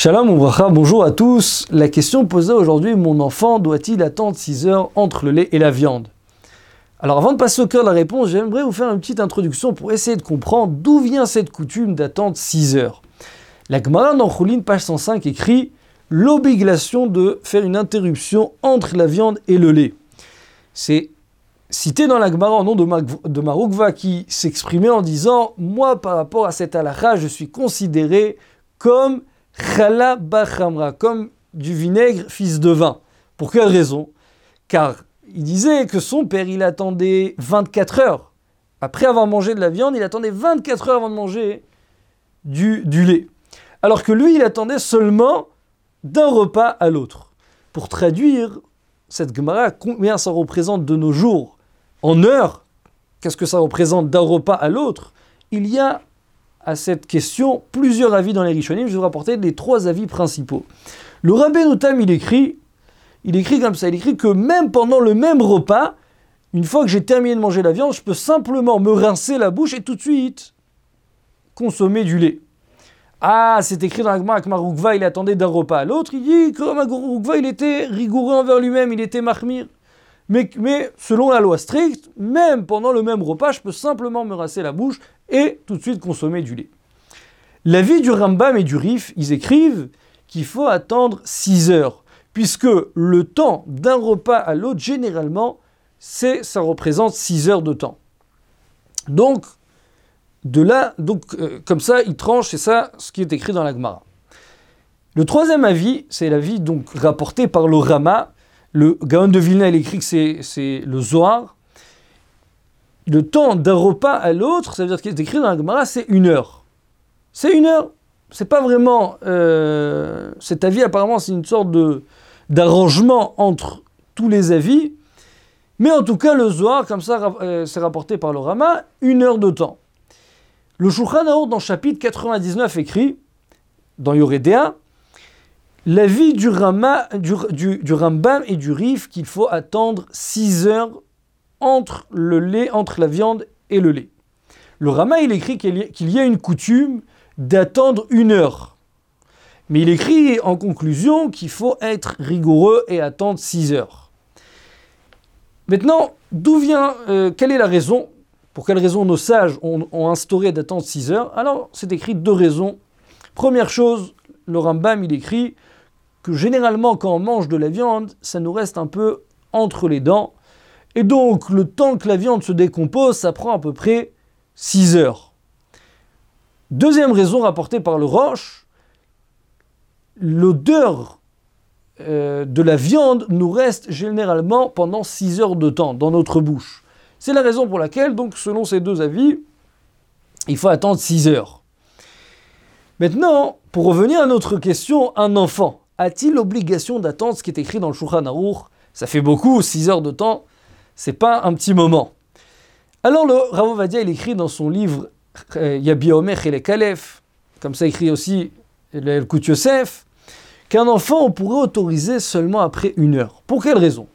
Shalom Ouvracha, bonjour à tous. La question posée aujourd'hui, mon enfant doit-il attendre 6 heures entre le lait et la viande? Alors avant de passer au cœur de la réponse, j'aimerais vous faire une petite introduction pour essayer de comprendre d'où vient cette coutume d'attendre 6 heures. La Gemara dans Choulin, page 105, écrit l'obligation de faire une interruption entre la viande et le lait. C'est cité dans la Gemara en nom de, de Marukva qui s'exprimait en disant Moi, par rapport à cette halakha, je suis considéré comme comme du vinaigre fils de vin. Pour quelle raison? Car il disait que son père, il attendait 24 heures. Après avoir mangé de la viande, il attendait 24 heures avant de manger du, du lait. Alors que lui, il attendait seulement d'un repas à l'autre. Pour traduire cette Gemara, combien ça représente de nos jours? En heures, qu'est-ce que ça représente d'un repas à l'autre? Il y a à cette question plusieurs avis dans les Rishonim. Je vais vous rapporter les trois avis principaux. Le Rabbi Notam, il écrit, il écrit comme ça, il écrit que même pendant le même repas, une fois que j'ai terminé de manger la viande, je peux simplement me rincer la bouche et tout de suite consommer du lait. Ah, c'est écrit dans la que Maroukva, il attendait d'un repas à l'autre. Il dit que Maroukva, il était rigoureux envers lui-même, il était mahmir. Mais, mais, selon la loi stricte, même pendant le même repas, je peux simplement me rasser la bouche et tout de suite consommer du lait. L'avis du Rambam et du Rif, ils écrivent qu'il faut attendre 6 heures, puisque le temps d'un repas à l'autre, généralement, c'est, ça représente 6 heures de temps. Donc, de là, donc, euh, comme ça, il tranche, c'est ça ce qui est écrit dans la Gemara. Le troisième avis, c'est l'avis donc rapporté par le Rama. Le Gaon de Vilna, il écrit que c'est le Zohar. Le temps d'un repas à l'autre, ça veut dire ce qui est écrit dans la Gemara, c'est une heure. C'est une heure. C'est pas vraiment. Euh, cet avis, apparemment, c'est une sorte de d'arrangement entre tous les avis. Mais en tout cas, le Zohar, comme ça, euh, c'est rapporté par le Rama, une heure de temps. Le Shulchan dans chapitre 99 écrit, dans Yoredea, l'avis du, du, du, Rambam et du Rif qu'il faut attendre 6 heures entre le lait, entre la viande et le lait. Le Rama, il écrit qu'il y a une coutume d'attendre une heure. Mais il écrit en conclusion qu'il faut être rigoureux et attendre 6 heures. Maintenant, d'où vient, euh, quelle est la raison pour quelles raisons nos sages ont, instauré d'attendre 6 heures? Alors, c'est écrit deux raisons. Première chose, le Rambam, il écrit que généralement, quand on mange de la viande, ça nous reste un peu entre les dents. Et donc, le temps que la viande se décompose, ça prend à peu près 6 heures. Deuxième raison rapportée par le Roche, l'odeur euh, de la viande nous reste généralement pendant 6 heures de temps dans notre bouche. C'est la raison pour laquelle, donc, selon ces deux avis, il faut attendre 6 heures. Maintenant, pour revenir à notre question, un enfant a-t-il l'obligation d'attendre ce qui est écrit dans le Shulchan Aruch? Ça fait beaucoup, 6 heures de temps, c'est pas un petit moment. Alors le Rav Vadia, il écrit dans son livre euh, Yabi Omer et les Kalef, comme ça écrit aussi le Kout Yosef, qu'un enfant on pourrait autoriser seulement après une heure. Pour quelle raison?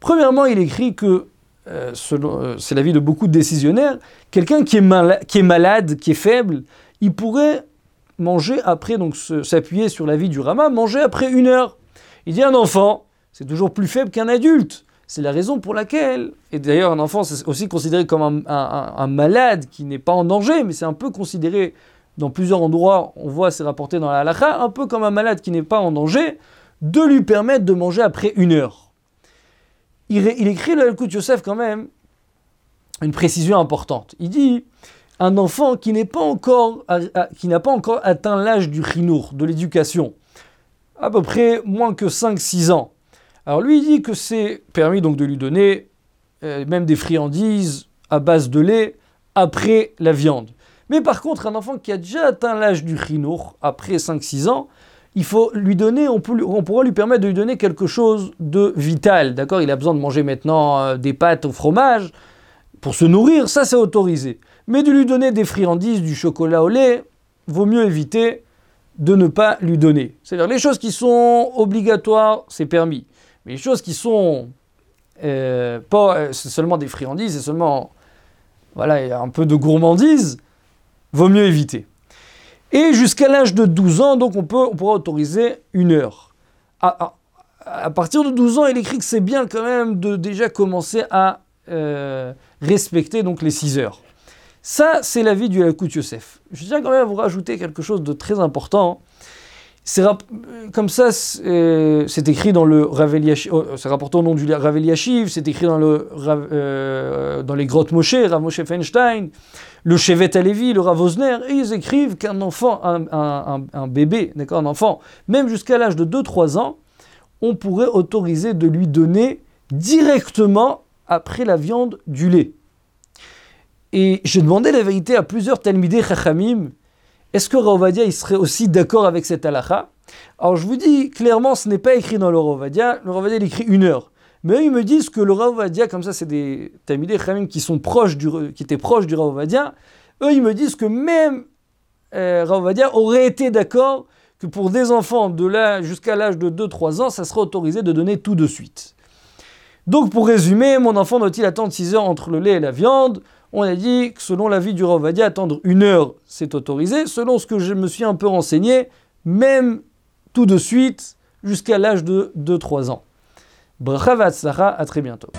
Premièrement, il écrit que euh, euh, c'est l'avis de beaucoup de décisionnaires, quelqu'un qui, est qui est malade, qui est faible, il pourrait manger après, donc s'appuyer sur l'avis du Rama, manger après une heure. Il dit un enfant, c'est toujours plus faible qu'un adulte. C'est la raison pour laquelle, et d'ailleurs un enfant c'est aussi considéré comme un, malade qui n'est pas en danger, mais c'est un peu considéré dans plusieurs endroits, on voit c'est rapporté dans la halakha, un peu comme un malade qui n'est pas en danger, de lui permettre de manger après une heure il, écrit le Elkut Yosef quand même une précision importante. Il dit un enfant qui n'a pas encore atteint l'âge du chinour, de l'éducation, à peu près moins que 5-6 ans. Alors lui il dit que c'est permis donc de lui donner euh, même des friandises à base de lait après la viande. Mais par contre, un enfant qui a déjà atteint l'âge du chinour, après 5-6 ans, il faut lui donner, on, peut, pourra lui permettre de lui donner quelque chose de vital. D'accord? Il a besoin de manger maintenant euh, des pâtes au fromage pour se nourrir, ça c'est autorisé. Mais de lui donner des friandises, du chocolat au lait, vaut mieux éviter de ne pas lui donner. C'est-à-dire les choses qui sont obligatoires, c'est permis. Mais les choses qui sont euh, pas, euh, seulement des friandises, c'est seulement voilà, un peu de gourmandise, vaut mieux éviter. Et jusqu'à l'âge de 12 ans, donc on, peut, on pourra autoriser une heure. À, partir de 12 ans, il écrit que c'est bien quand même de déjà commencer à euh, respecter donc les 6 heures. Ça, c'est l'avis du Yosef. Je tiens quand même à vous rajouter quelque chose de très important. Comme ça, c'est écrit dans le oh, c'est au nom du c'est écrit euh, dans les grottes Moshe, Rav Moshe Feinstein, le Chevet Alevi, le Rav Osner, et ils écrivent qu'un enfant, un, bébé, d'accord, un enfant, même jusqu'à l'âge de 2-3 ans, on pourrait autoriser de lui donner directement après la viande du lait. Et j'ai demandé la vérité à plusieurs Talmidei Chachamim, est-ce que Ravadia serait aussi d'accord avec cette halakha? Alors je vous dis clairement, ce n'est pas écrit dans le Ravadia. Le Ravadia il écrit une heure. Mais eux, ils me disent que le Ravadia, comme ça, c'est des Tamidé qui sont proches du, qui étaient proches du Ravadia. Eux, ils me disent que même euh, aurait été d'accord que pour des enfants de jusqu'à l'âge de 2-3 ans, ça serait autorisé de donner tout de suite. Donc pour résumer, mon enfant doit-il attendre 6 heures entre le lait et la viande? On a dit que selon l'avis du Ravadia, attendre une heure, c'est autorisé. Selon ce que je me suis un peu renseigné, même tout de suite, jusqu'à l'âge de 2-3 ans. Bracha à très bientôt.